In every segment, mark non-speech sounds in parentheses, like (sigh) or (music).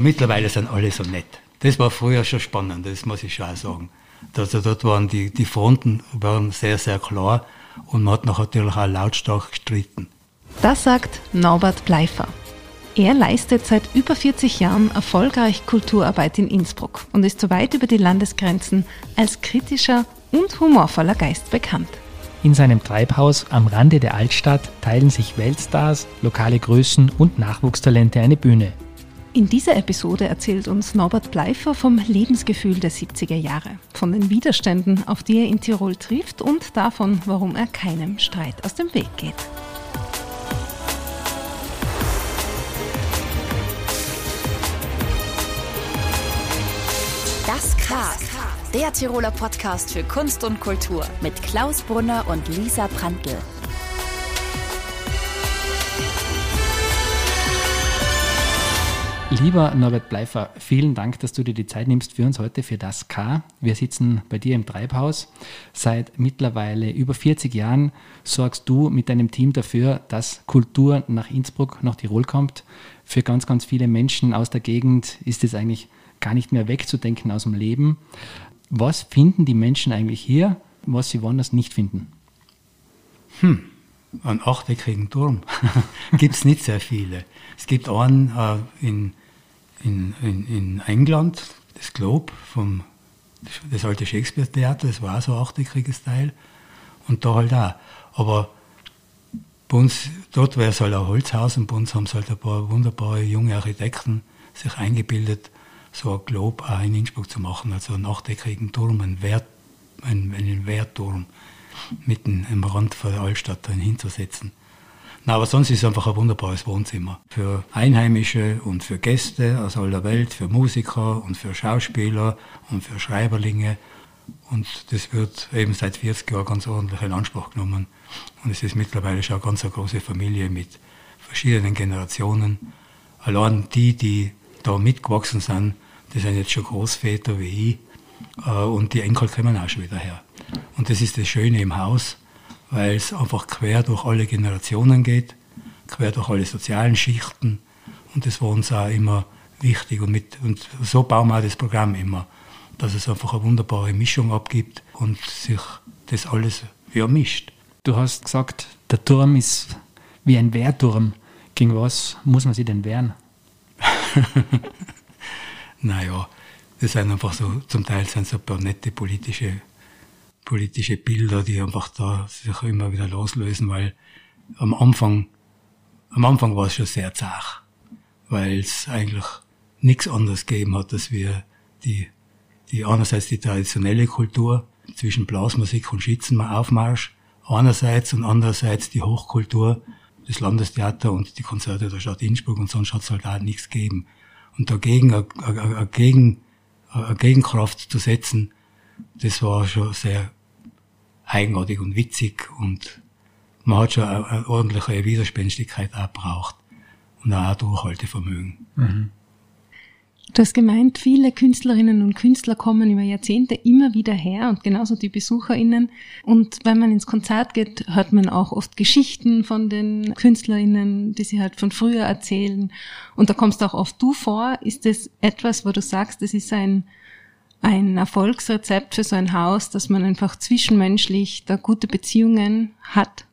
Mittlerweile sind alle so nett. Das war früher schon spannend, das muss ich schon auch sagen. Also dort waren die, die Fronten waren sehr, sehr klar und man hat natürlich auch lautstark gestritten. Das sagt Norbert Bleifer. Er leistet seit über 40 Jahren erfolgreich Kulturarbeit in Innsbruck und ist so weit über die Landesgrenzen als kritischer und humorvoller Geist bekannt. In seinem Treibhaus am Rande der Altstadt teilen sich Weltstars, lokale Größen und Nachwuchstalente eine Bühne. In dieser Episode erzählt uns Norbert Bleifer vom Lebensgefühl der 70er Jahre, von den Widerständen, auf die er in Tirol trifft und davon, warum er keinem Streit aus dem Weg geht. Das K. Der Tiroler Podcast für Kunst und Kultur mit Klaus Brunner und Lisa Prantl. Lieber Norbert Bleifer, vielen Dank, dass du dir die Zeit nimmst für uns heute für das K. Wir sitzen bei dir im Treibhaus. Seit mittlerweile über 40 Jahren sorgst du mit deinem Team dafür, dass Kultur nach Innsbruck, nach Tirol kommt. Für ganz, ganz viele Menschen aus der Gegend ist es eigentlich gar nicht mehr wegzudenken aus dem Leben. Was finden die Menschen eigentlich hier, was sie woanders nicht finden? Hm, einen achteckigen Turm (laughs) gibt es nicht sehr viele. Es gibt einen äh, in in, in, in England, das Globe, vom, das alte Shakespeare-Theater, das war so ein achteckiges Teil. Und da halt auch. Aber bei uns, dort wäre es halt ein Holzhaus und bei uns haben es halt ein paar wunderbare junge Architekten sich eingebildet, so ein Globe auch in Innsbruck zu machen, also einen achteckigen Turm, einen, Wert, einen, einen Wehrturm mitten am Rand von der Altstadt hinzusetzen. Na, aber sonst ist es einfach ein wunderbares Wohnzimmer. Für Einheimische und für Gäste aus aller Welt, für Musiker und für Schauspieler und für Schreiberlinge. Und das wird eben seit 40 Jahren ganz ordentlich in Anspruch genommen. Und es ist mittlerweile schon eine ganz eine große Familie mit verschiedenen Generationen. Allein die, die da mitgewachsen sind, die sind jetzt schon Großväter wie ich. Äh, und die Enkel kommen auch schon wieder her. Und das ist das Schöne im Haus weil es einfach quer durch alle Generationen geht, quer durch alle sozialen Schichten. Und das war uns auch immer wichtig. Und, mit, und so bauen wir auch das Programm immer, dass es einfach eine wunderbare Mischung abgibt und sich das alles ja, mischt. Du hast gesagt, der Turm ist wie ein Wehrturm. Gegen was muss man sich denn wehren? (laughs) naja, das sind einfach so, zum Teil sind so ein paar nette politische politische Bilder, die einfach da sich immer wieder loslösen, weil am Anfang, am Anfang war es schon sehr zart, weil es eigentlich nichts anderes gegeben hat, dass wir die, die einerseits die traditionelle Kultur zwischen Blasmusik und Schützenaufmarsch einerseits und andererseits die Hochkultur des Landestheater und die Konzerte der Stadt Innsbruck und sonst hat es halt auch nichts gegeben. Und dagegen eine, eine, eine, Gegen, eine Gegenkraft zu setzen, das war schon sehr eigenartig und witzig und man hat schon eine, eine ordentliche Widerspenstigkeit auch braucht und auch ein Durchhaltevermögen. Mhm. Du hast gemeint, viele Künstlerinnen und Künstler kommen über Jahrzehnte immer wieder her und genauso die BesucherInnen. Und wenn man ins Konzert geht, hört man auch oft Geschichten von den KünstlerInnen, die sie halt von früher erzählen. Und da kommst auch oft du vor. Ist das etwas, wo du sagst, das ist ein ein Erfolgsrezept für so ein Haus, dass man einfach zwischenmenschlich da gute Beziehungen hat?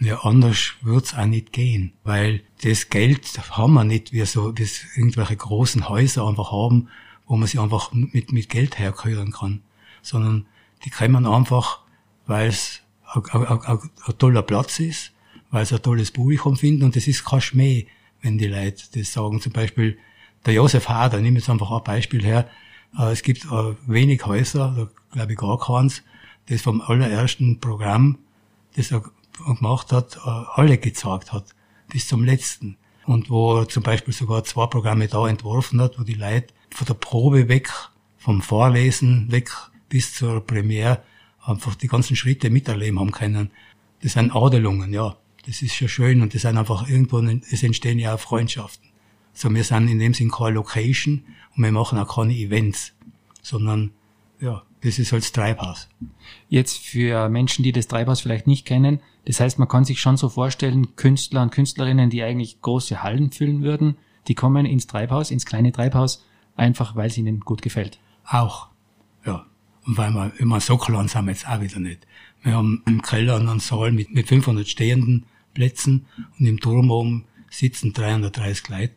Ja, anders wird's auch nicht gehen, weil das Geld haben wir nicht, wie so, wie irgendwelche großen Häuser einfach haben, wo man sich einfach mit, mit Geld herkühlen kann, sondern die kommen einfach, weil es ein, toller Platz ist, weil es ein tolles Publikum finden und das ist kein Schmäh, wenn die Leute das sagen. Zum Beispiel der Josef Hader, nimm jetzt einfach ein Beispiel her, es gibt äh, wenig Häuser, glaube ich gar keins, das vom allerersten Programm, das er gemacht hat, äh, alle gezeigt hat, bis zum letzten. Und wo er zum Beispiel sogar zwei Programme da entworfen hat, wo die Leute von der Probe weg, vom Vorlesen weg bis zur Premiere einfach die ganzen Schritte miterleben haben können. Das sind Adelungen, ja. Das ist schon schön und das sind einfach irgendwo, es entstehen ja auch Freundschaften. So, wir sind in dem Sinn keine Location und wir machen auch keine Events, sondern ja, das ist halt das Treibhaus. Jetzt für Menschen, die das Treibhaus vielleicht nicht kennen, das heißt, man kann sich schon so vorstellen, Künstler und Künstlerinnen, die eigentlich große Hallen füllen würden, die kommen ins Treibhaus, ins kleine Treibhaus, einfach weil es ihnen gut gefällt. Auch, ja. Und weil wir immer so klein sind wir jetzt auch wieder nicht. Wir haben im Keller einen Saal mit, mit 500 stehenden Plätzen und im Turm oben sitzen 330 Leute.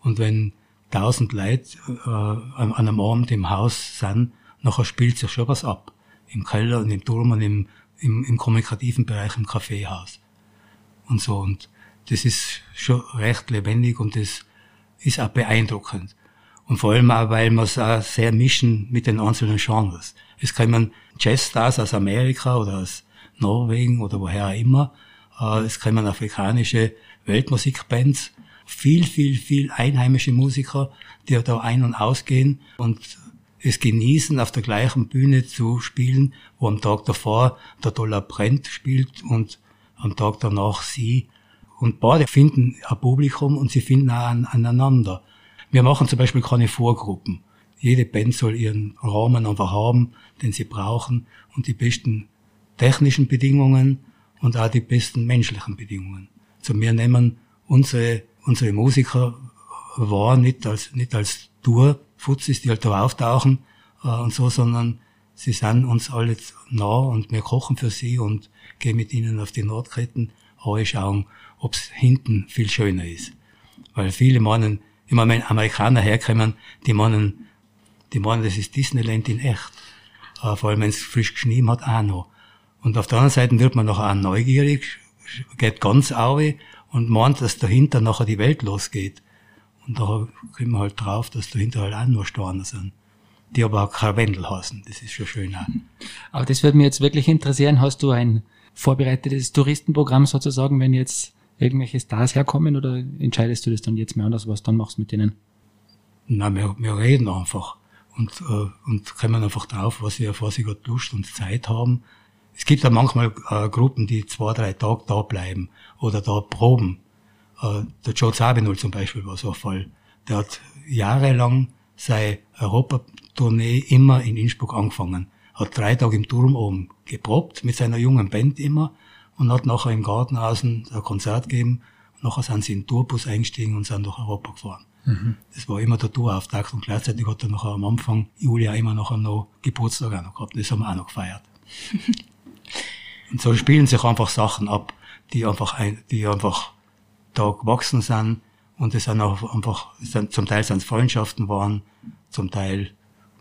Und wenn 1000 Leute äh, an einem Abend im Haus sind, nachher spielt sich schon was ab. Im Keller und im Turm und im, im, im kommunikativen Bereich im Kaffeehaus. Und so. Und das ist schon recht lebendig und das ist auch beeindruckend. Und vor allem auch, weil wir es auch sehr mischen mit den einzelnen Genres. Es kommen Jazzstars aus Amerika oder aus Norwegen oder woher auch immer. Äh, es kommen afrikanische Weltmusikbands. Viel, viel, viel einheimische Musiker, die da ein- und ausgehen und es genießen, auf der gleichen Bühne zu spielen, wo am Tag davor der Dollar Brent spielt und am Tag danach sie. Und beide finden ein Publikum und sie finden auch aneinander. Wir machen zum Beispiel keine Vorgruppen. Jede Band soll ihren Rahmen einfach haben, den sie brauchen und die besten technischen Bedingungen und auch die besten menschlichen Bedingungen. Also wir nehmen unsere, unsere Musiker wahr nicht als, nicht als Tour-Fuzis, die halt da auftauchen äh, und so, sondern sie sind uns alle nah und wir kochen für sie und gehen mit ihnen auf die Nordketten, schauen, ob es hinten viel schöner ist. Weil viele meinen, immer wenn Amerikaner herkommen, die meinen, die meinen, das ist Disneyland in echt. Äh, vor allem wenn es frisch geschnien hat, auch noch. Und auf der anderen Seite wird man nachher auch neugierig, geht ganz auwe und meint, dass dahinter nachher die Welt losgeht. Und da kommen wir halt drauf, dass dahinter halt auch nur Steine sind. Die aber auch Karwendel heißen. Das ist schon schön auch. Aber das würde mich jetzt wirklich interessieren. Hast du ein vorbereitetes Touristenprogramm sozusagen, wenn jetzt irgendwelche Stars herkommen oder entscheidest du das dann jetzt mehr anders, was dann machst mit denen? Nein, wir, wir reden einfach und, äh, und kommen einfach drauf, was sie, auf was sie gerade Lust und Zeit haben. Es gibt ja manchmal äh, Gruppen, die zwei, drei Tage da bleiben oder da proben. Äh, der Joe Zabinul zum Beispiel war so ein Fall. Der hat jahrelang seine Europatournee immer in Innsbruck angefangen. Hat drei Tage im Turm oben geprobt, mit seiner jungen Band immer und hat nachher im Garten außen ein Konzert gegeben. Und nachher sind sie in den Tourbus eingestiegen und sind durch Europa gefahren. Mhm. Das war immer der Tourauftakt und gleichzeitig hat er nachher am Anfang Julia immer nachher noch Geburtstag auch noch gehabt. Das haben wir auch noch gefeiert. (laughs) und so spielen sich einfach Sachen ab, die einfach, ein, die einfach da gewachsen sind und es sind auch einfach, sind, zum Teil sind es Freundschaften waren, zum Teil,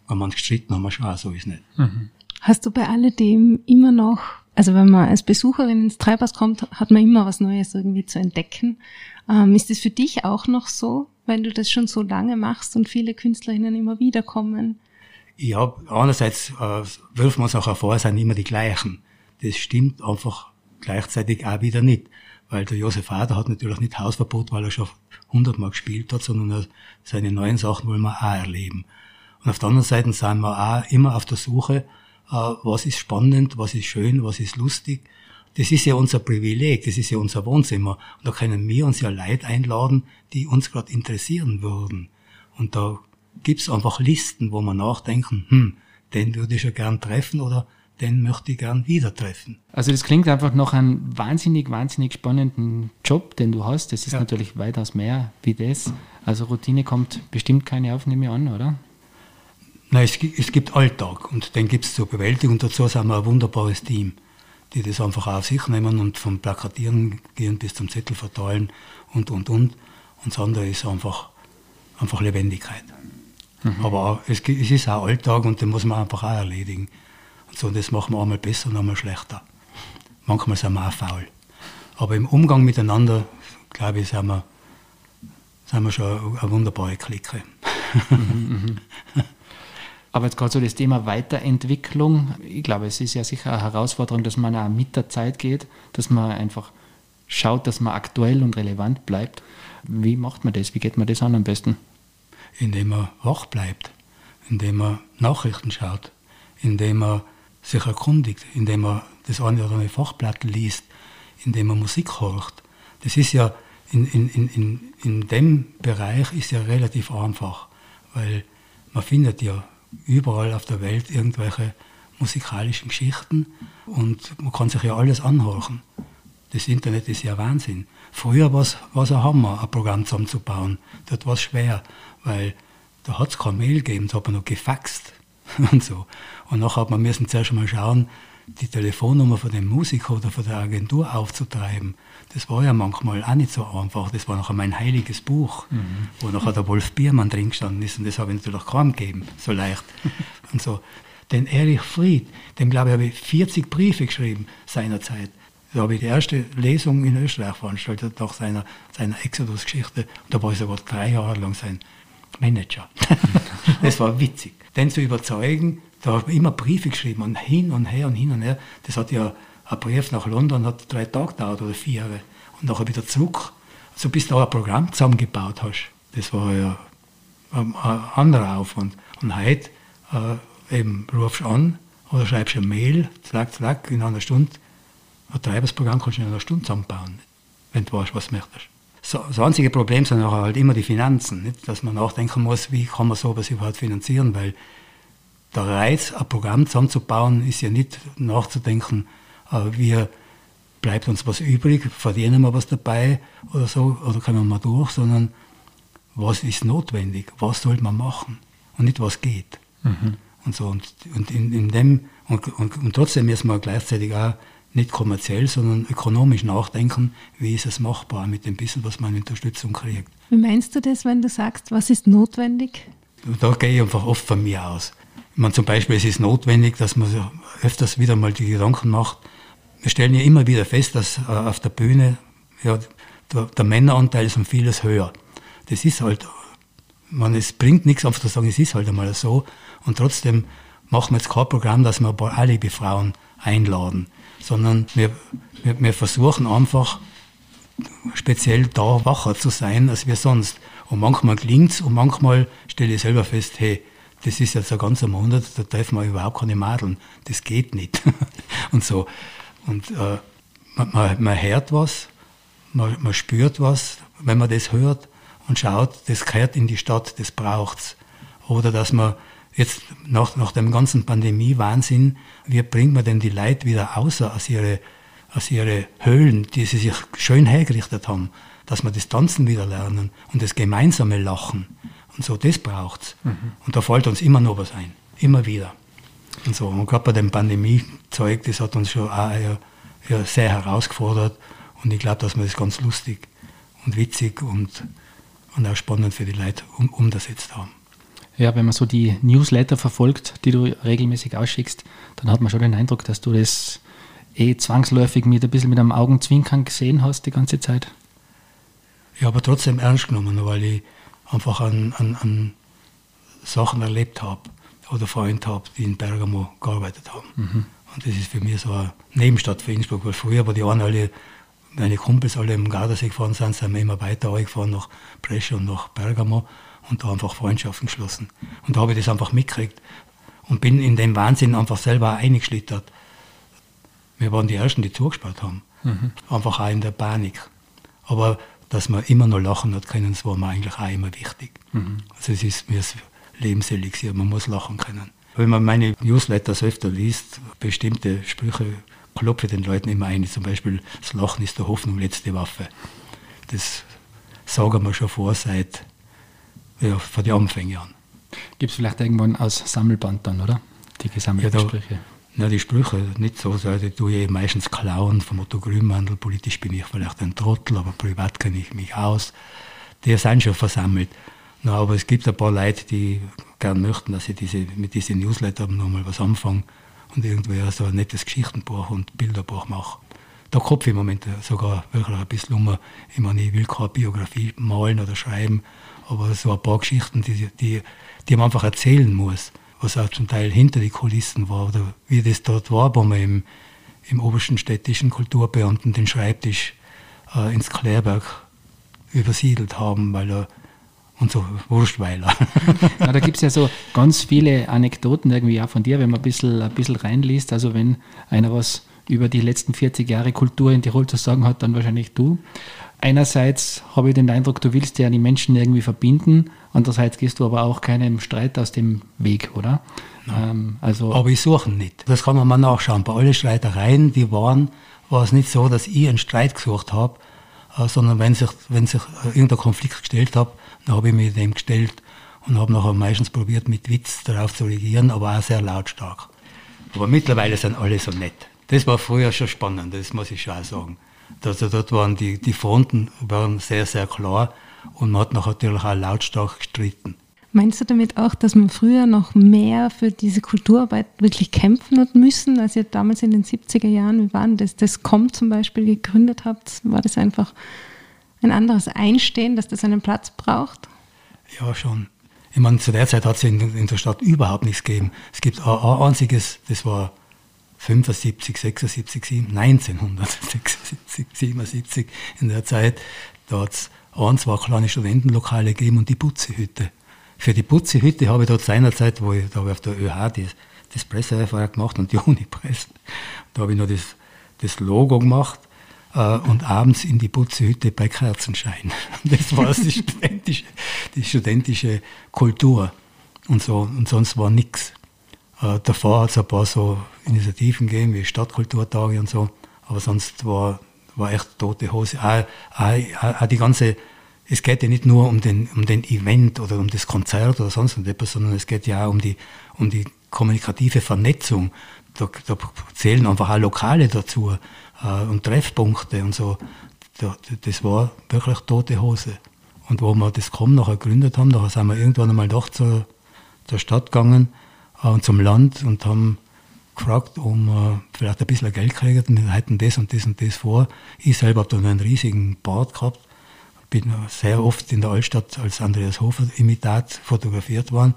wenn man gestritten haben, wir schon auch, so ist nicht. Mhm. Hast du bei alledem immer noch also wenn man als Besucherin ins Treibhaus kommt, hat man immer was Neues irgendwie zu entdecken. Ähm, ist es für dich auch noch so, wenn du das schon so lange machst und viele Künstlerinnen immer wieder kommen? Ja, einerseits äh, wirft man es auch hervor, es sind immer die gleichen. Das stimmt einfach gleichzeitig auch wieder nicht. Weil der Josef Ader hat natürlich nicht Hausverbot, weil er schon hundertmal gespielt hat, sondern seine neuen Sachen wollen wir auch erleben. Und auf der anderen Seite sind wir auch immer auf der Suche äh, was ist spannend, was ist schön, was ist lustig. Das ist ja unser Privileg, das ist ja unser Wohnzimmer. Und da können wir uns ja Leute einladen, die uns gerade interessieren würden. Und da gibt's einfach Listen, wo wir nachdenken, hm, den würde ich ja gern treffen oder den möchte ich gern wieder treffen. Also das klingt einfach nach einem wahnsinnig, wahnsinnig spannenden Job, den du hast. Das ist ja. natürlich weitaus mehr wie das. Also Routine kommt bestimmt keine auf, nehme ich an, oder? Nein, es, es gibt Alltag und den gibt es zur Bewältigung. Dazu sind wir ein wunderbares Team, die das einfach auf sich nehmen und vom Plakatieren gehen bis zum Zettel verteilen und, und, und. Und das andere ist einfach, einfach Lebendigkeit. Mhm. Aber es, es, ist auch Alltag und den muss man einfach auch erledigen. Und so, das machen wir einmal besser und einmal schlechter. Manchmal sind wir auch faul. Aber im Umgang miteinander, glaube ich, sind wir, sind wir schon eine wunderbare Clique. Mhm, mh. Aber jetzt gerade so das Thema Weiterentwicklung, ich glaube, es ist ja sicher eine Herausforderung, dass man auch mit der Zeit geht, dass man einfach schaut, dass man aktuell und relevant bleibt. Wie macht man das? Wie geht man das an am besten? Indem man wach bleibt, indem man Nachrichten schaut, indem man sich erkundigt, indem man das eine oder andere Fachblatt liest, indem man Musik horcht. Das ist ja in, in, in, in dem Bereich ist ja relativ einfach, weil man findet ja überall auf der Welt irgendwelche musikalischen Geschichten und man kann sich ja alles anhören. Das Internet ist ja Wahnsinn. Früher war es ein Hammer, ein Programm zusammenzubauen. Dort war es schwer, weil da hat es kein Mail gegeben, da hat man noch gefaxt (laughs) und so. Und nachher hat man müssen zuerst mal schauen, die Telefonnummer von dem Musiker oder von der Agentur aufzutreiben. Das war ja manchmal auch nicht so einfach. Das war nachher mein heiliges Buch, mhm. wo nachher der Wolf Biermann drin gestanden ist. Und das habe ich natürlich kaum gegeben, so leicht. (laughs) und so. Den Erich Fried, dem glaube ich, habe ich 40 Briefe geschrieben seinerzeit. Da habe ich die erste Lesung in Österreich veranstaltet nach seiner, seiner Exodus-Geschichte. Da war ich sogar drei Jahre lang sein Manager. (laughs) das war witzig. Den zu überzeugen, da habe ich immer Briefe geschrieben und hin und her und hin und her. Das hat ja, ein Brief nach London hat drei Tage gedauert oder vier. Und nachher wieder zurück. Also bis du ein Programm zusammengebaut hast. Das war ja ein, ein anderer Aufwand. Und heute äh, eben rufst du an oder schreibst eine Mail, zack, zack, in einer Stunde ein Treibersprogramm kannst du in einer Stunde zusammenbauen, wenn du weißt, was möchtest. So, das einzige Problem sind auch halt immer die Finanzen, nicht? dass man nachdenken muss, wie kann man sowas überhaupt finanzieren, weil der Reiz, ein Programm zusammenzubauen, ist ja nicht nachzudenken, äh, wie bleibt uns was übrig, verdienen wir was dabei oder so, oder können wir mal durch, sondern was ist notwendig, was sollte man machen und nicht was geht. Mhm. Und so, und, und in, in dem, und, und, und trotzdem müssen wir gleichzeitig auch nicht kommerziell, sondern ökonomisch nachdenken, wie ist es machbar mit dem bisschen, was man Unterstützung kriegt. Wie meinst du das, wenn du sagst, was ist notwendig? Da gehe ich einfach oft von mir aus. Ich meine, zum Beispiel, es ist notwendig, dass man sich öfters wieder mal die Gedanken macht. Wir stellen ja immer wieder fest, dass äh, auf der Bühne ja, der, der Männeranteil ist um vieles höher. Das ist halt, man, es bringt nichts, einfach zu sagen, es ist halt einmal so. Und trotzdem machen wir jetzt kein Programm, dass wir ein paar Alibi-Frauen einladen sondern wir, wir, wir versuchen einfach speziell da wacher zu sein als wir sonst. Und manchmal klingt es und manchmal stelle ich selber fest, hey, das ist jetzt ein ganzer Monat, da treffen wir überhaupt keine Madeln. Das geht nicht. (laughs) und so. Und äh, man, man, man, hört was, man, man, spürt was, wenn man das hört und schaut, das gehört in die Stadt, das braucht's. Oder dass man jetzt nach, nach dem ganzen Pandemie-Wahnsinn, wie bringt man denn die Leute wieder außer aus ihre, aus ihre Höhlen, die sie sich schön hergerichtet haben, dass wir das Tanzen wieder lernen und das gemeinsame Lachen. Und so, das braucht's. Mhm. Und da fällt uns immer noch was ein. Immer wieder. Und so. Und gerade bei dem Pandemie-Zeug, das hat uns schon auch ja, ja sehr herausgefordert. Und ich glaube, dass wir das ganz lustig und witzig und, und auch spannend für die Leute um, umgesetzt haben. Ja, wenn man so die Newsletter verfolgt, die du regelmäßig ausschickst, dann hat man schon den Eindruck, dass du das eh zwangsläufig mit ein bisschen mit einem Augenzwinkern gesehen hast die ganze Zeit. Ja, aber trotzdem ernst genommen, weil ich einfach an, an, an Sachen erlebt habe oder Freunde habe, die in Bergamo gearbeitet haben. Mhm. Und das ist für mich so eine Nebenstadt für Innsbruck, weil früher, wo die anderen alle, meine Kumpels alle im Gardasee gefahren sind, sind wir immer weiter gefahren nach Brescia und nach Bergamo und da einfach Freundschaften geschlossen. Und da habe ich das einfach mitgekriegt und bin in dem Wahnsinn einfach selber eingeschlittert. Wir waren die Ersten, die zugesperrt haben. Mhm. Einfach auch in der Panik. Aber dass man immer noch lachen hat können, das war mir eigentlich auch immer wichtig. Mhm. Also es ist mir Lebenselixier, man muss lachen können. Wenn man meine Newsletters öfter liest, bestimmte Sprüche klopfe den Leuten immer ein. Zum Beispiel, das Lachen ist der Hoffnung letzte Waffe. Das sagen wir schon vor seit ja, von den Anfängen an. Gibt es vielleicht irgendwann als Sammelband dann, oder? Die gesammelten ja, Sprüche. Na, die Sprüche nicht so. Also, die tue ich meistens klauen vom Otto Grünmandel. Politisch bin ich vielleicht ein Trottel, aber privat kenne ich mich aus. Die sind schon versammelt. Na, aber es gibt ein paar Leute, die gern möchten, dass ich diese, mit diesen Newsletter nochmal was anfange und irgendwie so ein nettes Geschichtenbuch und Bilderbuch mache. Da kopfe ich im Moment sogar wirklich ein bisschen um. Ich meine, ich will keine Biografie malen oder schreiben, aber so ein paar Geschichten, die, die, die man einfach erzählen muss, was auch zum Teil hinter die Kulissen war oder wie das dort war, wo man im, im obersten städtischen Kulturbeamten den Schreibtisch äh, ins Klärberg übersiedelt haben, weil er und so Wurstweiler. ja, (laughs) da gibt es ja so ganz viele Anekdoten irgendwie auch von dir, wenn man ein bisschen, ein bisschen reinliest. Also wenn einer was über die letzten 40 Jahre Kultur in Tirol zu sagen hat, dann wahrscheinlich du. Einerseits habe ich den Eindruck, du willst ja die Menschen irgendwie verbinden, andererseits gehst du aber auch keinem Streit aus dem Weg, oder? Ähm, also aber ich suche nicht. Das kann man mal nachschauen. Bei allen Streitereien, die waren, war es nicht so, dass ich einen Streit gesucht habe, äh, sondern wenn sich, wenn sich äh, irgendein Konflikt gestellt habe, dann habe ich mich dem gestellt und habe nachher meistens probiert, mit Witz darauf zu reagieren, aber auch sehr lautstark. Aber mittlerweile sind alle so nett. Das war früher schon spannend, das muss ich schon auch sagen. Also dort waren die, die Fronten waren sehr, sehr klar und man hat natürlich auch lautstark gestritten. Meinst du damit auch, dass man früher noch mehr für diese Kulturarbeit wirklich kämpfen hat müssen, als ihr damals in den 70er Jahren, wie waren das, das COM zum Beispiel gegründet habt? War das einfach ein anderes Einstehen, dass das einen Platz braucht? Ja, schon. Ich meine, zu der Zeit hat es in, in, der Stadt überhaupt nichts gegeben. Es gibt ein, ein einziges, das war 75, 76, 1976, 77 in der Zeit, da hat es ein, zwei kleine Studentenlokale gegeben und die Putzehütte. Für die Putzehütte habe ich dort seinerzeit, wo ich da auf der ÖH das, das Pressereferat gemacht und die (laughs) Unipresse, da habe ich noch das, das Logo gemacht äh, und abends in die Putzehütte bei Kerzenschein. (laughs) Das war die (laughs) studentische, die studentische Kultur und so und sonst war nichts. Äh, davor hat es ein paar so Initiativen gegeben, wie Stadtkulturtage und so, aber sonst war, war echt tote Hose. Auch, auch, auch die ganze, es geht ja nicht nur um den, um den Event oder um das Konzert oder sonst etwas, sondern es geht ja auch um die, um die kommunikative Vernetzung. Da, da zählen einfach auch Lokale dazu äh, und Treffpunkte und so. Da, das war wirklich tote Hose. Und wo wir das KOM nachher gegründet haben, da sind wir irgendwann einmal doch zur, zur Stadt gegangen und zum Land und haben gefragt, um äh, vielleicht ein bisschen Geld kriegen. Wir hätten das und das und das vor. Ich selber habe dann einen riesigen Bart gehabt. Bin sehr oft in der Altstadt als Andreas Hofer-Imitat fotografiert worden.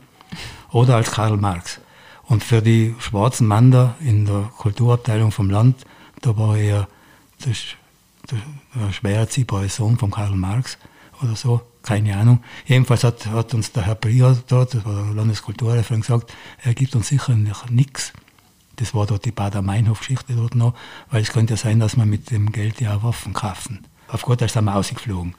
Oder als Karl Marx. Und für die schwarzen Männer in der Kulturabteilung vom Land, da war er der, der, der schwer erziehbare Sohn von Karl Marx oder so keine Ahnung. Jedenfalls hat, hat uns der Herr Prior dort, das war der Landeskulturreferent, gesagt, er gibt uns sicher nichts. Das war dort die Bader-Meinhof-Geschichte dort noch, weil es könnte ja sein, dass wir mit dem Geld ja Waffen kaufen. Auf Gott, da sind wir ausgeflogen.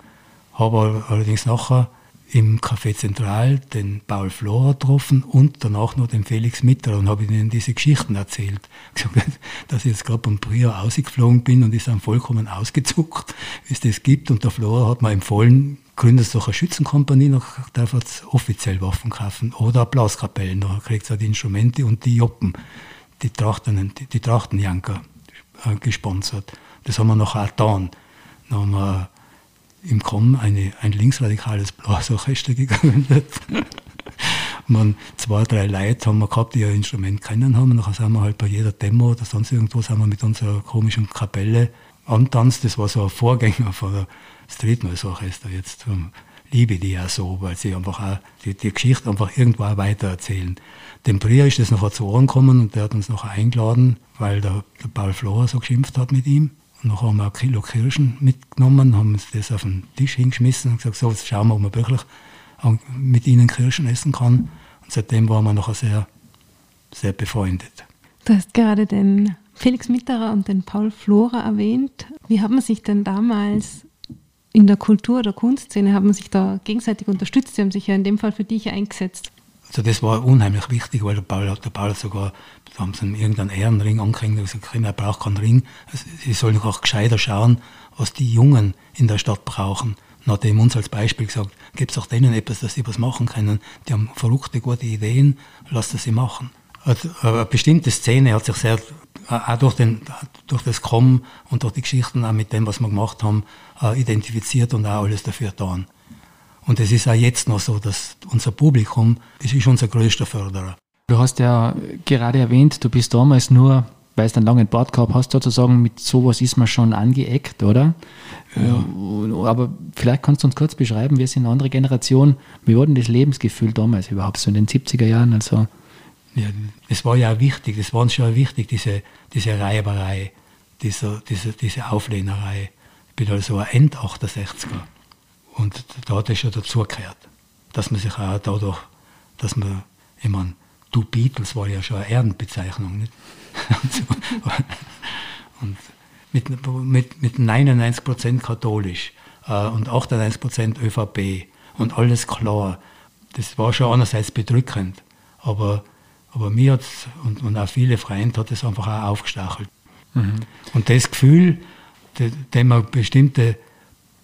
Habe allerdings nachher im Café Zentral den Paul Flora getroffen und danach noch den Felix Mitter und habe ihnen diese Geschichten erzählt. (laughs) Dass ich jetzt gerade beim Prior ausgeflogen bin und ist dann vollkommen ausgezuckt, wie es das gibt. Und der Flora hat mir empfohlen, gründest doch eine Schützenkompanie, dann darf er offiziell Waffen kaufen. Oder Blaskapellen, dann kriegt er die Instrumente und die Joppen, die Trachten, die, die Trachtenjanker äh, gesponsert. Das haben wir noch auch getan. Dann haben wir im KOM eine, ein linksradikales Blasorchester gegründet. (laughs) man, zwei, drei Leute haben wir gehabt, die ein Instrument kennen haben. Nachher sind wir halt bei jeder Demo oder sonst irgendwo sind wir mit unserer komischen Kapelle antanzt. Das war so ein Vorgänger von der Street Noise Orchester. Jetzt um, liebe die ja so, weil sie einfach auch die, die Geschichte einfach irgendwo auch weitererzählen. Dem Prier ist das nachher zu Ohren gekommen und der hat uns noch eingeladen, weil der, der Paul Flora so geschimpft hat mit ihm. Und haben wir ein Kilo Kirschen mitgenommen, haben uns das auf den Tisch hingeschmissen und gesagt, so, jetzt schauen wir, ob man wirklich mit ihnen Kirschen essen kann. Und seitdem waren wir nachher sehr, sehr befreundet. Du hast gerade den Felix Mitterer und den Paul Flora erwähnt. Wie hat man sich denn damals in der Kultur- oder Kunstszene, hat man sich da gegenseitig unterstützt? Sie haben sich ja in dem Fall für dich eingesetzt. Also das war unheimlich wichtig, weil der Paul, der Paul hat sogar, da haben sie ihm irgendeinen Ehrenring angehängt, er gesagt, er braucht keinen Ring. Also, sie sollen auch gescheiter schauen, was die Jungen in der Stadt brauchen. Hat er uns als Beispiel gesagt, gibt es auch denen etwas, dass sie was machen können. Die haben verrückte, gute Ideen, lasst sie machen. Also, eine bestimmte Szene hat sich sehr, auch durch, den, durch das Kommen und durch die Geschichten, auch mit dem, was wir gemacht haben, identifiziert und auch alles dafür getan. Und es ist auch jetzt noch so, dass unser Publikum, das ist unser größter Förderer. Du hast ja gerade erwähnt, du bist damals nur, weil du einen langen Bart gehabt hast, sozusagen, mit sowas ist man schon angeeckt, oder? Ja. Aber vielleicht kannst du uns kurz beschreiben, wir sind eine andere Generation. Wie war denn das Lebensgefühl damals überhaupt, so in den 70er Jahren? Also? Ja, es war ja auch wichtig, das war uns schon wichtig, diese, diese Reiberei, diese, diese, diese Auflehnerei. Ich bin also ein End-68er. Und da hat es schon dazugehört, dass man sich auch dadurch, dass man, ich meine, Du Beatles war ja schon eine Ehrenbezeichnung. Nicht? (laughs) und mit, mit, mit 99 katholisch. äh, und 98 Prozent ÖVP und alles klar. Das war schon einerseits bedrückend, aber, aber mir hat's, und, und auch viele Freunde hat es einfach auch aufgestachelt. Mhm. Und das Gefühl, dem eine bestimmte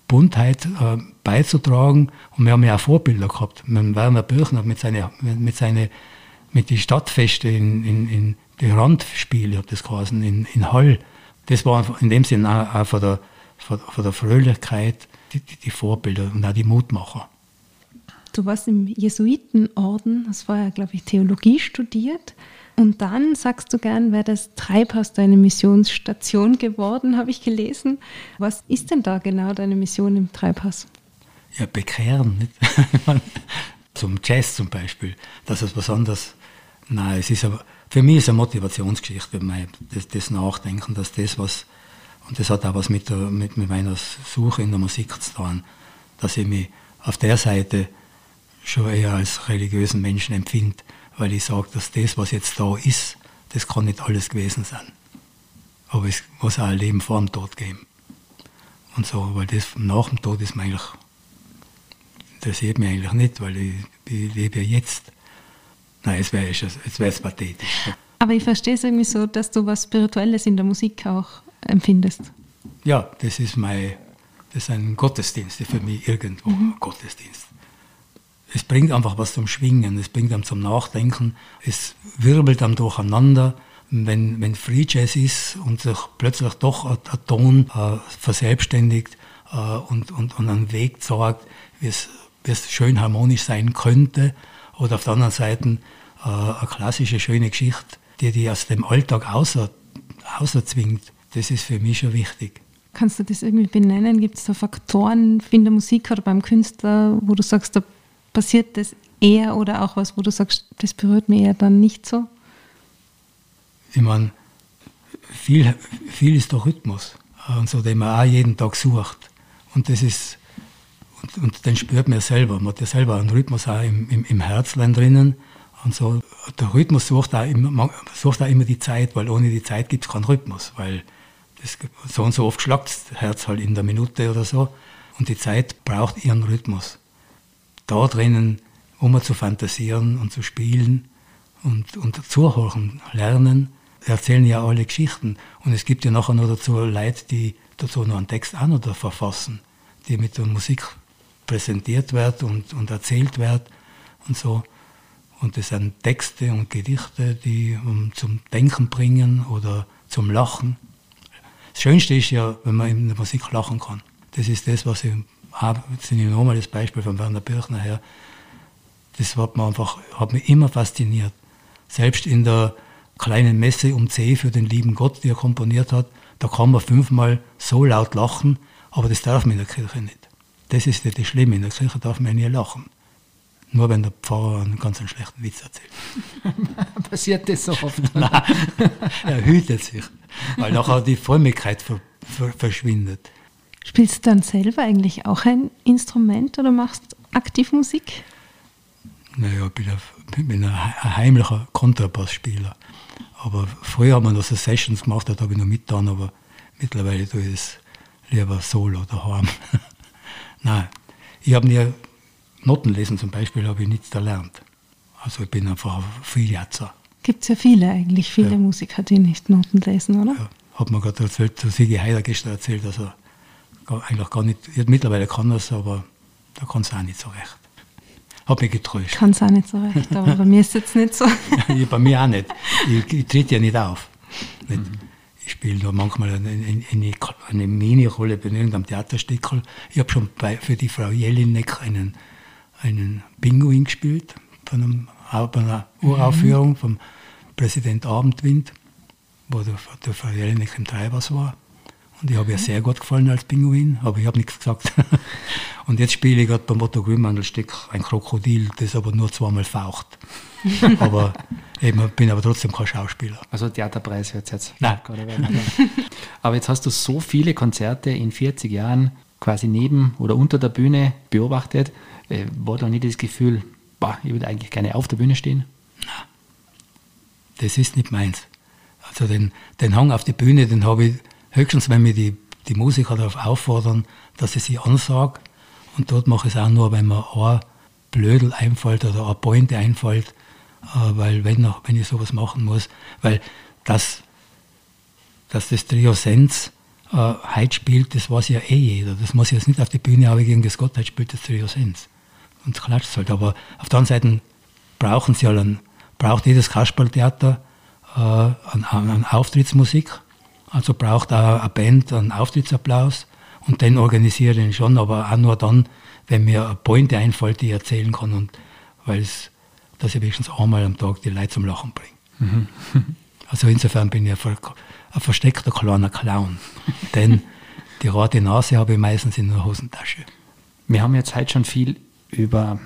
Buntheit äh, beizutragen, und wir haben ja auch Vorbilder gehabt. Mit Werner Birchner mit seinen mit seine, mit die Stadtfeste in, in, in die Randspiele, hat das geheißen, in, in Hall. Das war in dem Sinne auch, auch von, der, von, von der Fröhlichkeit die, die, die Vorbilder und auch die Mutmacher. Du warst im Jesuitenorden, das war ja, glaube ich, Theologie studiert. Und dann sagst du gern, wäre das Treibhaus deine Missionsstation geworden, (laughs) habe ich gelesen. Was ist denn da genau deine Mission im Treibhaus? Ja, bekehren. (laughs) Zum Jazz zum Beispiel, das ist was anderes. Nein, es ist aber, für mich ist es eine Motivationsgeschichte, das, das Nachdenken, dass das was, und das hat auch was mit, der, mit, mit meiner Suche in der Musik zu tun, dass ich mich auf der Seite schon eher als religiösen Menschen empfinde, weil ich sage, dass das, was jetzt da ist, das kann nicht alles gewesen sein. Aber es muss auch ein Leben vor dem Tod geben. Und so, weil das nach dem Tod ist mir eigentlich, das sieht mir eigentlich nicht, weil ich, ich lebe ja jetzt. Nein, es wäre jetzt wär's pathetisch. Aber ich verstehe es irgendwie so, dass du was Spirituelles in der Musik auch empfindest. Ja, das ist mein, das ist ein Gottesdienst für mich irgendwo, mhm. Gottesdienst es bringt einfach was zum Schwingen, es bringt einem zum Nachdenken, es wirbelt einem durcheinander. Wenn, wenn Free Jazz ist und sich plötzlich doch ein, ein Ton äh, verselbstständigt äh, und, und, und einen Weg zeigt, wie es, es schön harmonisch sein könnte, oder auf der anderen Seite äh, eine klassische, schöne Geschichte, die die aus dem Alltag außer, außerzwingt, das ist für mich schon wichtig. Kannst du das irgendwie benennen? Gibt es da Faktoren in der Musik oder beim Künstler, wo du sagst, da passiert das eher oder auch was, wo du sagst, das berührt mich eher dann nicht so? Ich meine, viel, viel ist der Rhythmus und so, den man auch jeden Tag sucht. Und das ist, und, und den spürt man selber. Man hat ja selber einen Rhythmus auch im, im, im Herzlein drinnen. Und so, der Rhythmus sucht auch, immer, sucht auch immer die Zeit, weil ohne die Zeit gibt es keinen Rhythmus, weil das, so und so oft schlagt das Herz halt in der Minute oder so. Und die Zeit braucht ihren Rhythmus da drinnen um zu fantasieren und zu spielen und, und zuhören, lernen, erzählen ja alle Geschichten. Und es gibt ja nachher noch dazu Leute, die dazu noch einen Text an oder verfassen, die mit der Musik präsentiert wird und, und erzählt wird und so. Und das sind Texte und Gedichte, die um, zum Denken bringen oder zum Lachen. Das Schönste ist ja, wenn man in der Musik lachen kann. Das ist das, was ich jetzt nehme ich nochmal das Beispiel von Werner Birchner her, das hat, mir einfach, hat mich immer fasziniert. Selbst in der kleinen Messe um C für den lieben Gott, die er komponiert hat, da kann man fünfmal so laut lachen, aber das darf man in der Kirche nicht. Das ist das Schlimme, in der Kirche darf man nie lachen. Nur wenn der Pfarrer einen ganz schlechten Witz erzählt. (laughs) Passiert das so oft? (laughs) Nein, er hütet sich, weil nachher die Frömmigkeit ver, ver, verschwindet. Spielst du dann selber eigentlich auch ein Instrument oder machst aktiv Musik? Naja, ich bin ein, bin ein heimlicher Kontrabassspieler. Aber früher haben wir noch so Sessions gemacht, da habe ich noch mitgetan, aber mittlerweile tue ich es lieber solo daheim. (laughs) Nein, ich habe nie Notenlesen zum Beispiel, habe ich nichts gelernt. Also ich bin einfach ein Vieljatzer. Gibt es ja viele eigentlich, viele ja. Musiker, die nicht Noten lesen, oder? Ja, hat mir gerade erzählt, Sigi Heider gestern erzählt, dass er eigentlich gar nicht, mittlerweile kann er es, aber da kann es auch nicht so recht. Habe mich getäuscht. Kann es auch nicht so recht, aber bei mir ist es jetzt nicht so. (laughs) ja, bei mir auch nicht. Ich, ich trete ja nicht auf. Nicht? Mhm. Ich spiele da manchmal eine, eine, eine Mini-Rolle bei irgendeinem Theaterstück. Ich habe schon bei, für die Frau Jelinek einen, einen Pinguin gespielt, von, einem, einer Uraufführung mhm. vom Präsident Abendwind, wo der, der Frau Jelinek im Treibers war. Und ich habe ihr sehr gut gefallen als Pinguin, aber ich habe nichts gesagt. (laughs) Und jetzt spiele ich gerade beim Otto Grünmandelstück ein Krokodil, das aber nur zweimal faucht. (laughs) aber eben, bin aber trotzdem kein Schauspieler. Also Theaterpreis wird es jetzt. Nein. aber jetzt hast du so viele Konzerte in 40 Jahren quasi neben oder unter der Bühne beobachtet. Äh, war da nicht das Gefühl, boah, ich würde eigentlich gerne auf der Bühne stehen? Nein. Das ist nicht meins. Also den, den Hang auf die Bühne, den habe ich höchstens, wenn mir die, die Musiker darauf auffordern, dass ich sie ansage. Und dort mache ich es auch nur, wenn mir ein Blödel einfällt oder eine Pointe einfällt, äh, weil wenn, noch, wenn ich sowas machen muss, weil das, dass das Trio Sens äh, heute spielt, das weiß ja eh jeder. Das muss ich jetzt nicht auf die Bühne, aber gegen das Gott, heute spielt das Trio Sens. Und klatscht halt. Aber auf der anderen Seite brauchen sie dann, braucht jedes Kasperltheater äh, an, an Auftrittsmusik. Also braucht auch eine Band einen Auftrittsapplaus und den organisiere ich schon, aber auch nur dann, wenn mir eine Pointe einfällt, die ich erzählen kann und weil es, dass ich wenigstens einmal am Tag die Leute zum Lachen bringe. Mhm. (laughs) Also insofern bin ich ein, ein versteckter kleiner Clown, (laughs) denn die rote Nase habe ich meistens in der Hosentasche. Wir haben jetzt heute schon viel über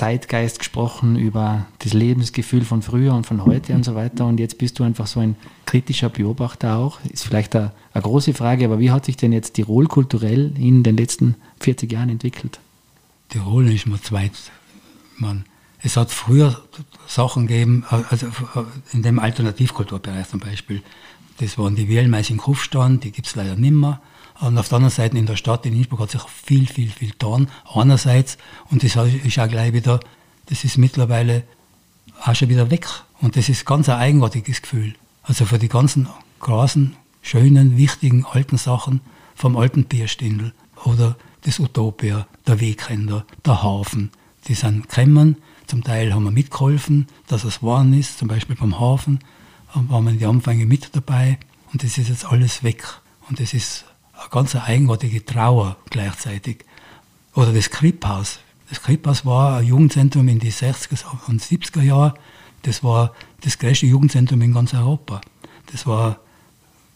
Zeitgeist gesprochen, über das Lebensgefühl von früher und von heute und so weiter. Und jetzt bist du einfach so ein kritischer Beobachter auch. Ist vielleicht eine, eine große Frage, aber wie hat sich denn jetzt Tirol kulturell in den letzten 40 Jahren entwickelt? Tirol ist mir zweit. Man, es hat früher Sachen gegeben, also in dem Alternativkulturbereich zum Beispiel. Das waren die Wählmeis in Kufstein, die gibt es leider nicht mehr. Und auf der anderen Seite in der Stadt in Innsbruck hat sich viel, viel, viel getan. Einerseits, und das ist auch gleich wieder, das ist mittlerweile auch schon wieder weg. Und das ist ganz ein eigenartiges Gefühl. Also für die ganzen großen, schönen, wichtigen, alten Sachen vom alten Bierstindel oder das Utopia, der Wegränder, der Hafen, die sind gekommen. Zum Teil haben wir mitgeholfen, dass es geworden ist, zum Beispiel beim Hafen waren wir in die Anfänge mit dabei und das ist jetzt alles weg. Und das ist eine ganz eigenartige Trauer gleichzeitig. Oder das Kripphaus. Das Kripphaus war ein Jugendzentrum in die 60er und 70er Jahre. Das war das größte Jugendzentrum in ganz Europa. Das war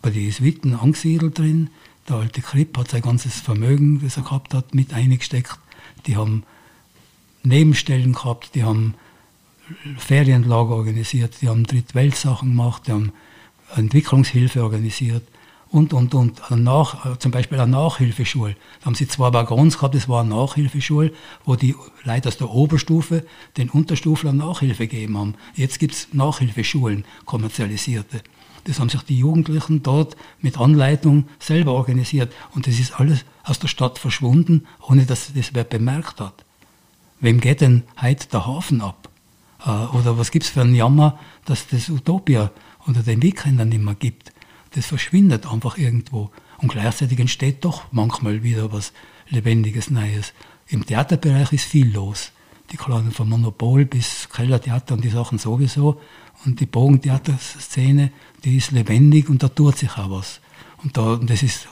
bei den Jesuiten angesiedelt drin. Der alte Kripp hat sein ganzes Vermögen, das er gehabt hat, mit eingesteckt. Die haben Nebenstellen gehabt, die haben Ferienlager organisiert, die haben Drittweltsachen gemacht, die haben Entwicklungshilfe organisiert und, und, und. Nach, zum Beispiel eine Nachhilfeschule. Da haben sie zwei Waggons gehabt, das war eine Nachhilfeschule, wo die Leute aus der Oberstufe den Unterstuflern Nachhilfe gegeben haben. Jetzt gibt es Nachhilfeschulen, kommerzialisierte. Das haben sich die Jugendlichen dort mit Anleitung selber organisiert. Und das ist alles aus der Stadt verschwunden, ohne dass das wer bemerkt hat. Wem geht denn heute der Hafen ab? Äh, oder was gibt es für einen Jammer, dass das Utopia oder den Weekender nicht mehr gibt? Das verschwindet einfach irgendwo. Und gleichzeitig entsteht doch manchmal wieder was Lebendiges, Neues. Im Theaterbereich ist viel los. Die kleinen von Monopol bis Kellertheater und die Sachen sowieso. Und die Bogentheaterszene, die ist lebendig und da tut sich auch was. Und, da, das ist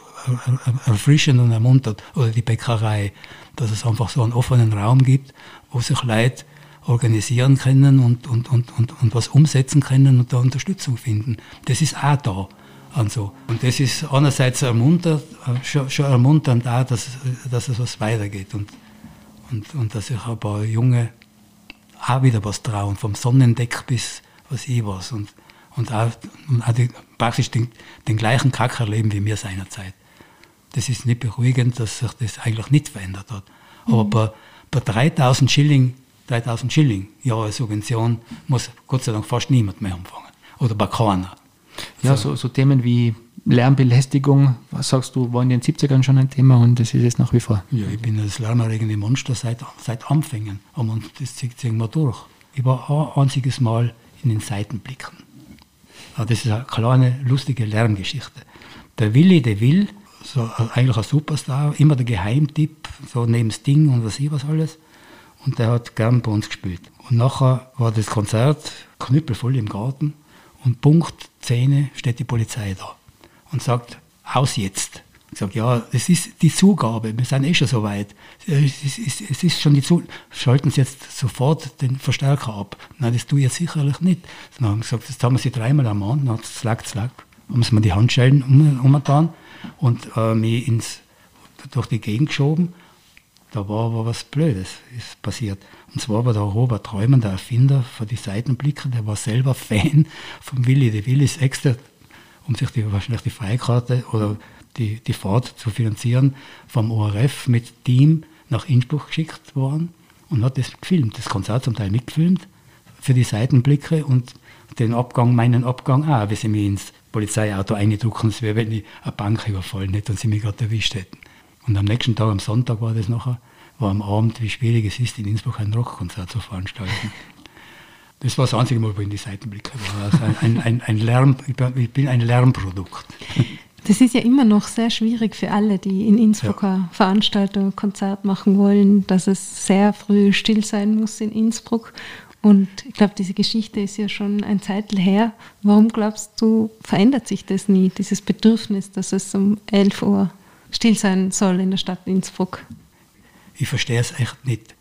erfrischend und ermuntert. Oder die Bäckerei, dass es einfach so einen offenen Raum gibt, wo sich Leute organisieren können und, und, und, und, und was umsetzen können und da Unterstützung finden. Das ist auch da und so. Und das ist einerseits ermuntert, schon, schon ermunternd auch, dass, dass es was weitergeht und, und, und dass sich ein paar Junge auch wieder was trauen, vom Sonnendeck bis was ich was und, und auch, und auch die, praktisch den, den gleichen Kack erleben wie wir seinerzeit. Das ist nicht beruhigend, dass sich das eigentlich nicht verändert hat. Aber mhm. bei, bei 3000 Schilling, 3000 Schilling Jahressubvention muss Gott sei Dank fast niemand mehr anfangen. Oder bei keiner. Ja, so, so Themen wie Lärmbelästigung, was sagst du, war in den 70ern schon ein Thema und das ist es nach wie vor. Ja, ich bin das lärmerregende Monster seit, seit Anfängen und das ziehen wir durch. Ich war ein einziges Mal in den Seitenblicken. Das ist eine kleine, lustige Lärmgeschichte. Der Willi de Will, so eigentlich ein Superstar, immer der Geheimtipp, so neben Sting und was ich was alles. Und der hat gern bei uns gespielt. Und nachher war das Konzert knüppelvoll im Garten und Punkt 10 steht die Polizei da und sagt, aus jetzt. Ich sage, ja, das ist die Zugabe, wir sind eh schon so weit. Es ist, es ist schon die Zugabe. Schalten Sie jetzt sofort den Verstärker ab. Nein, das tue ich jetzt sicherlich nicht. Dann haben gesagt, das haben wir sie dreimal am Abend, dann hat es slack, slack, haben sie mir die Handschellen um, umgetan und äh, mich ins, durch die Gegend geschoben. Da war aber was Blödes ist passiert. Und zwar war der Robert Träumann, der Erfinder von die Seitenblicker, der war selber Fan von Willi. Der Willi ist extra, um sich die, wahrscheinlich die Freikarte oder die, die Fahrt zu finanzieren, vom ORF mit Team nach Innsbruck geschickt worden und hat das gefilmt, das Konzert zum Teil mitgefilmt, für die Seitenblicke und den Abgang, meinen Abgang auch, wie sie mich ins Polizeiauto eindrucken, es wäre, wenn ich eine Bank überfallen hätte und sie mich gerade erwischt hätten. Und am nächsten Tag, am Sonntag war das nachher, war am Abend, wie schwierig es ist, in Innsbruck ein Rockkonzert zu veranstalten. Das war das einzige Mal, wo ich in die Seitenblicke war. Also ein, ein, ein, Lärm, ich bin ein Lärmprodukt. Das ist ja immer noch sehr schwierig für alle, die in Innsbruck ja. Veranstaltung, Konzert machen wollen, dass es sehr früh still sein muss in Innsbruck. Und ich glaube, diese Geschichte ist ja schon ein Zeitl her. Warum glaubst du, verändert sich das nie, dieses Bedürfnis, dass es um 11 Uhr still sein soll in der Stadt Innsbruck? Ich verstehe es echt nicht.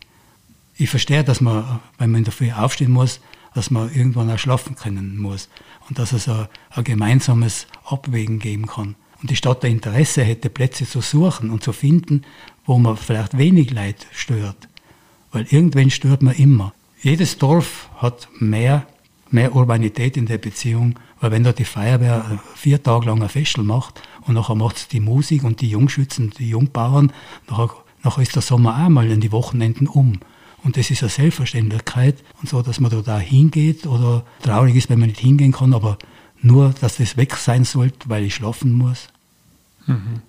Ich verstehe, dass man, wenn man in der Früh aufstehen muss, dass man irgendwann auch schlafen können muss und dass es ein, ein gemeinsames Abwägen geben kann. Und die Stadt der Interesse hätte, Plätze zu suchen und zu finden, wo man vielleicht wenig Leid stört. Weil irgendwann stört man immer. Jedes Dorf hat mehr, mehr Urbanität in der Beziehung, weil wenn da die Feuerwehr vier Tage lang ein Festel macht und nachher macht es die Musik und die Jungschützen, die Jungbauern, nachher, nachher ist der Sommer auch mal in die Wochenenden um. Und das ist eine Selbstverständlichkeit und so, dass man da hingeht oder traurig ist, wenn man nicht hingehen kann, aber nur, dass das weg sein sollte, weil ich schlafen muss. Mhm.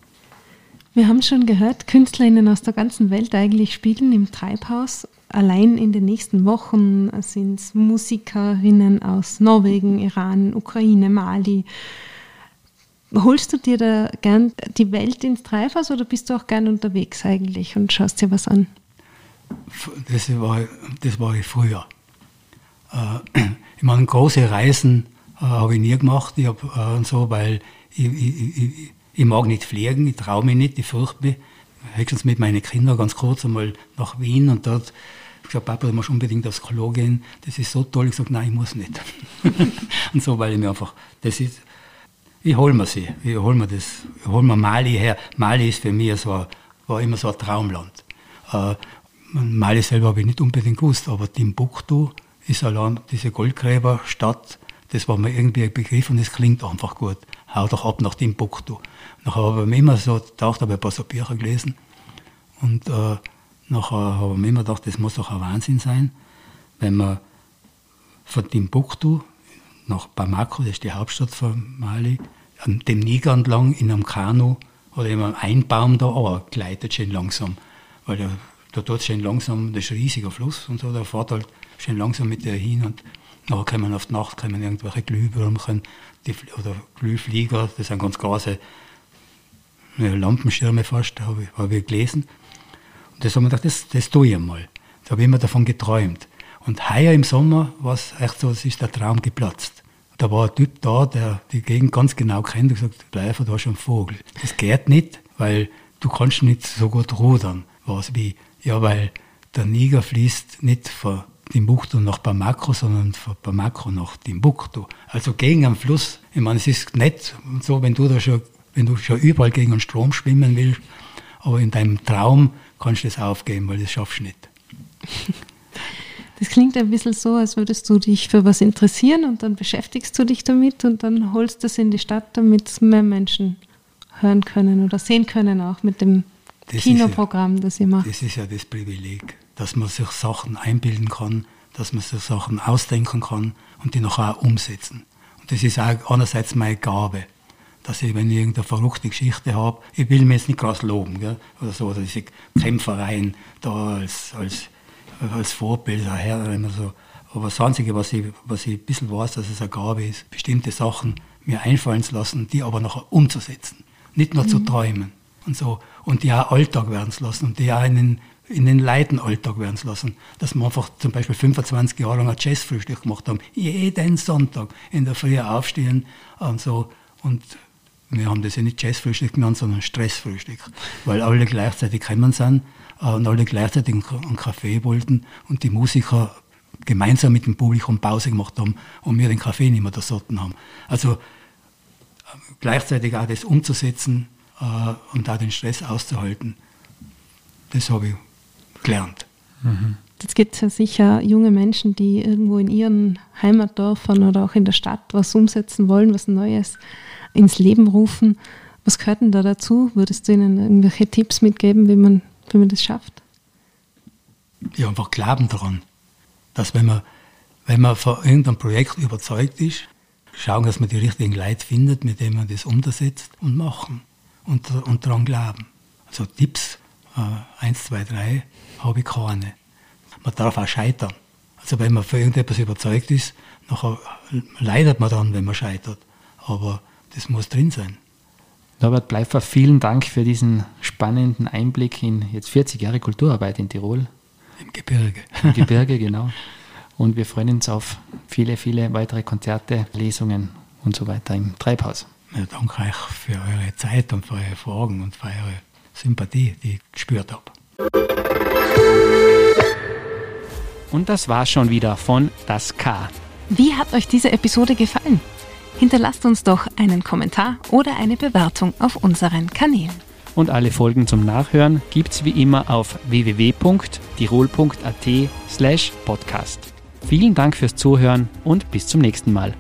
Wir haben schon gehört, Künstlerinnen aus der ganzen Welt eigentlich spielen im Treibhaus allein in den nächsten Wochen sind es Musikerinnen aus Norwegen, Iran, Ukraine, Mali. Holst du dir da gern die Welt ins Treibhaus oder bist du auch gern unterwegs eigentlich und schaust dir was an? Das war, das war ich früher. Äh, (clears throat) ich meine, große Reisen äh, habe ich nie gemacht, ich hab, äh, so, weil ich, ich, ich, ich, mag nicht fliegen, ich traue mich nicht, ich fürchte mich. Höchstens mit meinen Kindern ganz kurz einmal nach Wien und dort ich gesagt, Papa, du musst unbedingt aufs Klo gehen, das ist so toll. Ich sage, nein, ich muss nicht. (laughs) und so, weil ich mir einfach, das ist, ich hole mir sie, ich hole mir das, ich hole mir Mali her. Mali ist für mich so, war immer so ein Traumland. Äh, Mali selber habe ich nicht unbedingt gewusst, aber Timbuktu ist allein diese Goldgräberstadt, das war mir irgendwie ein Begriff und es klingt einfach gut. Hau doch ab nach Timbuktu. Nachher habe ich mir immer so gedacht, habe ein paar so Bücher gelesen und äh, Nachher habe ich mir immer gedacht, das muss doch ein Wahnsinn sein, wenn man von Timbuktu nach Bamako, das ist die Hauptstadt von Mali, an dem Niger entlang in einem Kanu oder in einem Einbaum da auch gleitet schön langsam. Weil da, da tut schön langsam, das ist ein riesiger Fluss und so, da fährt halt schön langsam mit der hin und nachher kommen auf die Nacht kommen irgendwelche Glühwürmchen die, oder Glühflieger, das sind ganz große Lampenschirme fast, habe ich, hab ich gelesen. Und das haben wir gedacht, das, das tue ich mal. Da habe ich immer davon geträumt. Und heuer im Sommer war es echt so, es ist der Traum geplatzt. Da war ein Typ da, der die Gegend ganz genau kennt und gesagt, bleib da schon Vogel. Das geht nicht, weil du kannst nicht so gut rudern. Was wie, ja, weil der Niger fließt nicht von Timbuktu nach Bamako, sondern von Bamako nach Timbuktu. Also gegen einen Fluss. Ich meine, es ist nett und so, wenn du da schon, wenn du schon überall gegen einen Strom schwimmen willst, aber in deinem Traum kannst du das aufgeben, weil das schaffst du nicht. Das klingt ein bisschen so, als würdest du dich für was interessieren und dann beschäftigst du dich damit und dann holst du es in die Stadt, damit mehr Menschen hören können oder sehen können, auch mit dem das Kinoprogramm, ja, das ihr macht. Das ist ja das Privileg, dass man sich Sachen einbilden kann, dass man sich Sachen ausdenken kann und die nachher auch umsetzen. Und das ist auch einerseits meine Gabe dass ich, wenn ich irgendeine verrückte Geschichte habe, ich will mir jetzt nicht groß loben, gell, oder so, oder diese Kämpfereien da als, als, als Vorbild her, immer so. Aber das Einzige, was ich, was ich ein bisschen weiß, dass es eine Gabe ist, bestimmte Sachen mir einfallen zu lassen, die aber nachher umzusetzen. Nicht nur mhm. zu träumen und so. Und die auch Alltag werden zu lassen und die auch in den, in den Leiden Alltag werden zu lassen. Dass wir einfach zum Beispiel 25 Jahre lang ein Jazzfrühstück gemacht haben. Jeden Sonntag in der Früh aufstehen und so. Und wir haben das ja nicht Jazzfrühstück genannt, sondern Stressfrühstück, weil alle gleichzeitig gekommen sind und alle gleichzeitig einen Kaffee wollten und die Musiker gemeinsam mit dem Publikum Pause gemacht haben und wir den Kaffee nicht mehr da sotten haben. Also äh, gleichzeitig auch das umzusetzen äh, und auch den Stress auszuhalten, das habe ich gelernt. Mhm. Jetzt gibt es ja sicher junge Menschen, die irgendwo in ihren Heimatdörfern oder auch in der Stadt was umsetzen wollen, was Neues ins Leben rufen. Was gehört denn da dazu? Würdest du ihnen irgendwelche Tipps mitgeben, wie man, wie man das schafft? Ja, einfach glauben daran, dass wenn man, wenn man von irgendeinem Projekt überzeugt ist, schauen, dass man die richtigen Leute findet, mit denen man das umsetzt und machen und, und daran glauben. Also Tipps, äh, eins, zwei, drei, habe ich keine. Man darf auch scheitern. Also wenn man für irgendetwas überzeugt ist, nachher leidet man dann, wenn man scheitert. Aber das muss drin sein. Norbert Bleifer, vielen Dank für diesen spannenden Einblick in jetzt 40 Jahre Kulturarbeit in Tirol. Im Gebirge. Im Gebirge, genau. Und wir freuen uns auf viele, viele weitere Konzerte, Lesungen und so weiter im Treibhaus. Ja, danke euch für eure Zeit und für eure Fragen und für eure Sympathie, die ich gespürt habe. Und das war schon wieder von Das K. Wie hat euch diese Episode gefallen? Hinterlasst uns doch einen Kommentar oder eine Bewertung auf unseren Kanälen. Und alle Folgen zum Nachhören gibt's wie immer auf www.tirol.at slash podcast. Vielen Dank fürs Zuhören und bis zum nächsten Mal.